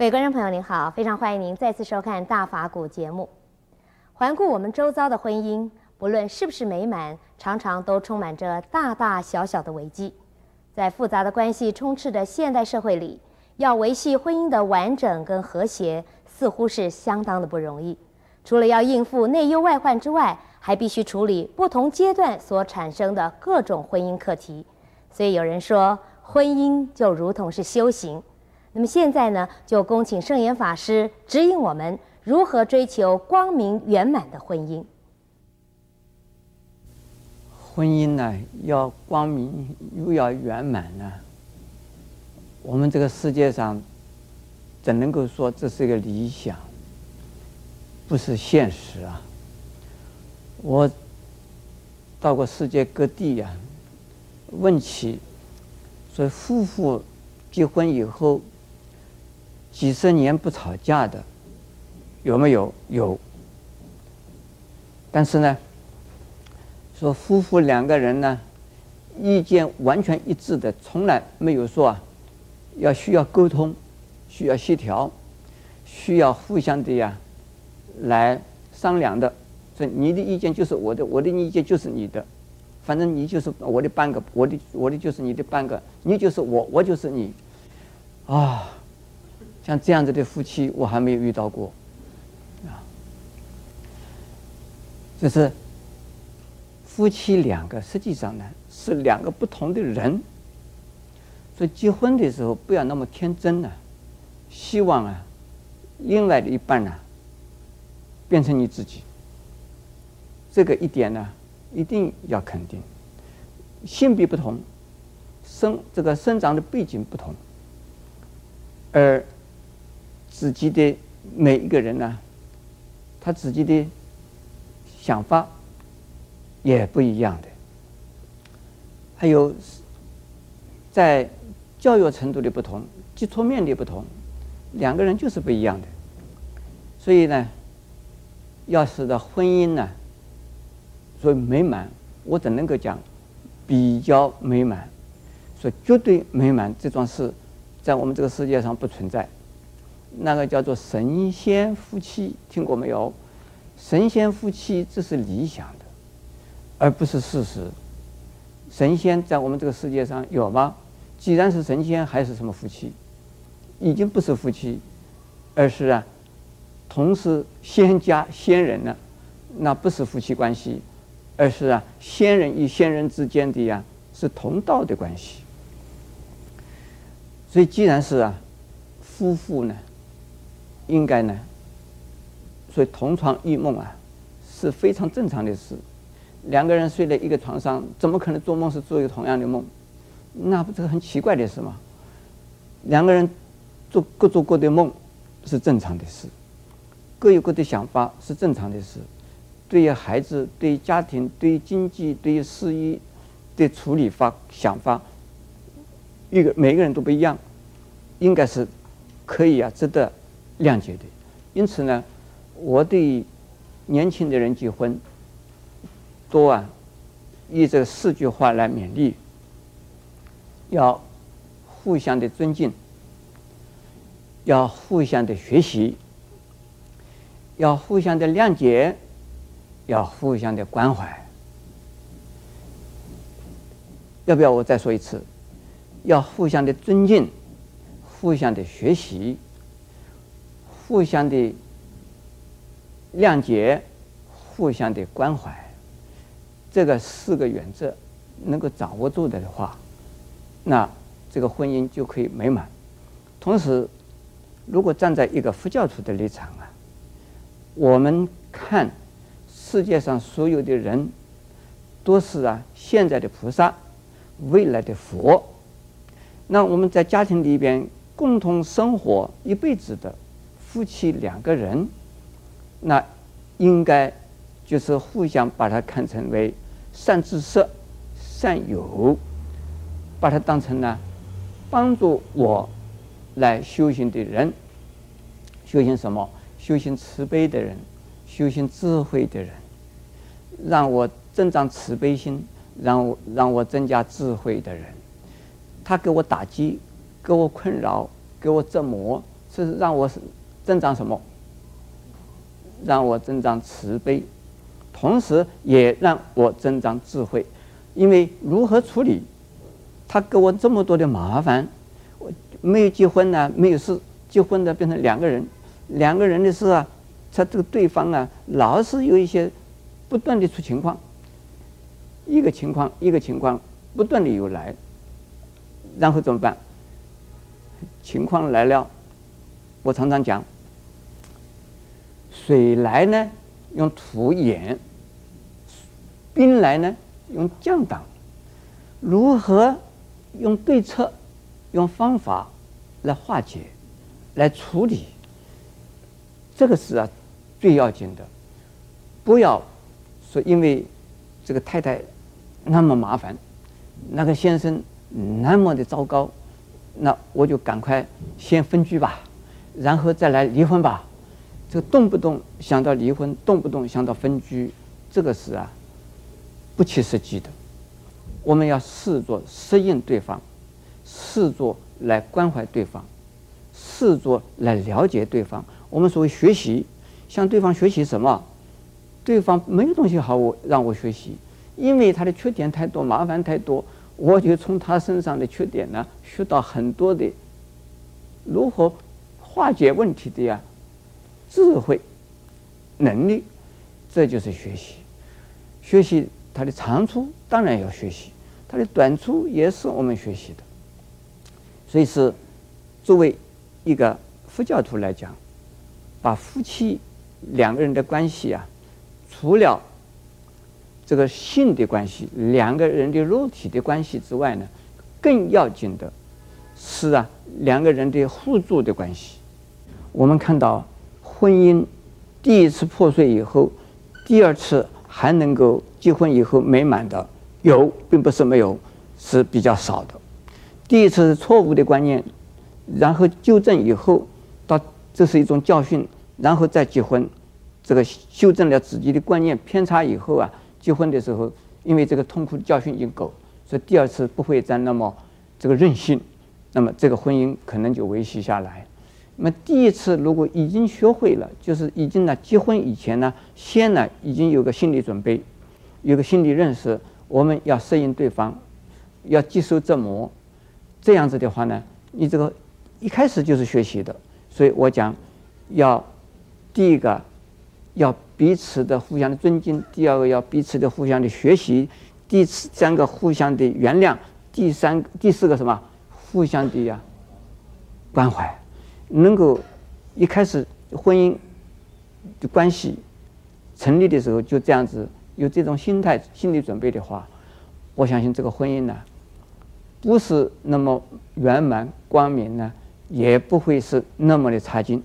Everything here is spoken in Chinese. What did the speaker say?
各位观众朋友，您好，非常欢迎您再次收看《大法古》节目。环顾我们周遭的婚姻，不论是不是美满，常常都充满着大大小小的危机。在复杂的关系充斥的现代社会里，要维系婚姻的完整跟和谐，似乎是相当的不容易。除了要应付内忧外患之外，还必须处理不同阶段所产生的各种婚姻课题。所以有人说，婚姻就如同是修行。那么现在呢，就恭请圣严法师指引我们如何追求光明圆满的婚姻。婚姻呢，要光明又要圆满呢，我们这个世界上怎能够说这是一个理想，不是现实啊？我到过世界各地呀，问起，说夫妇结婚以后。几十年不吵架的有没有？有。但是呢，说夫妇两个人呢，意见完全一致的，从来没有说啊，要需要沟通，需要协调，需要互相的呀来商量的。说你的意见就是我的，我的意见就是你的，反正你就是我的半个，我的我的就是你的半个，你就是我，我就是你，啊。像这样子的夫妻，我还没有遇到过，啊，就是夫妻两个实际上呢是两个不同的人，所以结婚的时候不要那么天真呢，希望啊，另外的一半呢变成你自己，这个一点呢一定要肯定，性别不同，生这个生长的背景不同，而。自己的每一个人呢，他自己的想法也不一样的，还有在教育程度的不同、接触面的不同，两个人就是不一样的。所以呢，要使得婚姻呢，所以美满，我只能够讲比较美满，说绝对美满这桩事，在我们这个世界上不存在。那个叫做神仙夫妻，听过没有？神仙夫妻这是理想的，而不是事实。神仙在我们这个世界上有吗？既然是神仙，还是什么夫妻？已经不是夫妻，而是啊，同是仙家仙人呢，那不是夫妻关系，而是啊，仙人与仙人之间的呀，是同道的关系。所以，既然是啊，夫妇呢？应该呢，所以同床异梦啊，是非常正常的事。两个人睡在一个床上，怎么可能做梦是做一个同样的梦？那不是很奇怪的事吗？两个人做各做各的梦是正常的事，各有各的想法是正常的事。对于孩子、对于家庭、对于经济、对于事业的处理法、想法，一个每个人都不一样，应该是可以啊，值得。谅解的，因此呢，我对年轻的人结婚，多啊，以这四句话来勉励：要互相的尊敬，要互相的学习，要互相的谅解，要互相的关怀。要不要我再说一次？要互相的尊敬，互相的学习。互相的谅解，互相的关怀，这个四个原则能够掌握住的话，那这个婚姻就可以美满。同时，如果站在一个佛教徒的立场啊，我们看世界上所有的人都是啊，现在的菩萨，未来的佛。那我们在家庭里边共同生活一辈子的。夫妻两个人，那应该就是互相把它看成为善知识、善友，把它当成呢帮助我来修行的人。修行什么？修行慈悲的人，修行智慧的人，让我增长慈悲心，让我让我增加智慧的人。他给我打击，给我困扰，给我折磨。是让我增长什么？让我增长慈悲，同时也让我增长智慧。因为如何处理，他给我这么多的麻烦，我没有结婚呢，没有事，结婚的变成两个人，两个人的事啊，他这个对方啊，老是有一些不断的出情况，一个情况一个情况不断的有来，然后怎么办？情况来了，我常常讲，水来呢，用土掩；兵来呢，用将挡。如何用对策、用方法来化解、来处理？这个是啊，最要紧的。不要说因为这个太太那么麻烦，那个先生那么的糟糕。那我就赶快先分居吧，然后再来离婚吧。这个动不动想到离婚，动不动想到分居，这个是啊，不切实际的。我们要试着适应对方，试着来关怀对方，试着来了解对方。我们所谓学习，向对方学习什么？对方没有东西好我让我学习，因为他的缺点太多，麻烦太多。我就从他身上的缺点呢，学到很多的如何化解问题的呀智慧能力，这就是学习。学习他的长处，当然要学习；他的短处也是我们学习的。所以是作为一个佛教徒来讲，把夫妻两个人的关系啊，除了这个性的关系，两个人的肉体的关系之外呢，更要紧的是啊，两个人的互助的关系。我们看到婚姻第一次破碎以后，第二次还能够结婚以后美满的有，并不是没有，是比较少的。第一次是错误的观念，然后纠正以后，到这是一种教训，然后再结婚，这个修正了自己的观念偏差以后啊。结婚的时候，因为这个痛苦的教训已经够，所以第二次不会再那么这个任性，那么这个婚姻可能就维系下来。那么第一次如果已经学会了，就是已经呢结婚以前呢，先呢已经有个心理准备，有个心理认识，我们要适应对方，要接受折磨，这样子的话呢，你这个一开始就是学习的，所以我讲要第一个要。彼此的互相的尊敬，第二个要彼此的互相的学习，第三个互相的原谅，第三第四个什么？互相的呀关怀，能够一开始婚姻的关系成立的时候就这样子有这种心态心理准备的话，我相信这个婚姻呢，不是那么圆满光明呢，也不会是那么的差劲。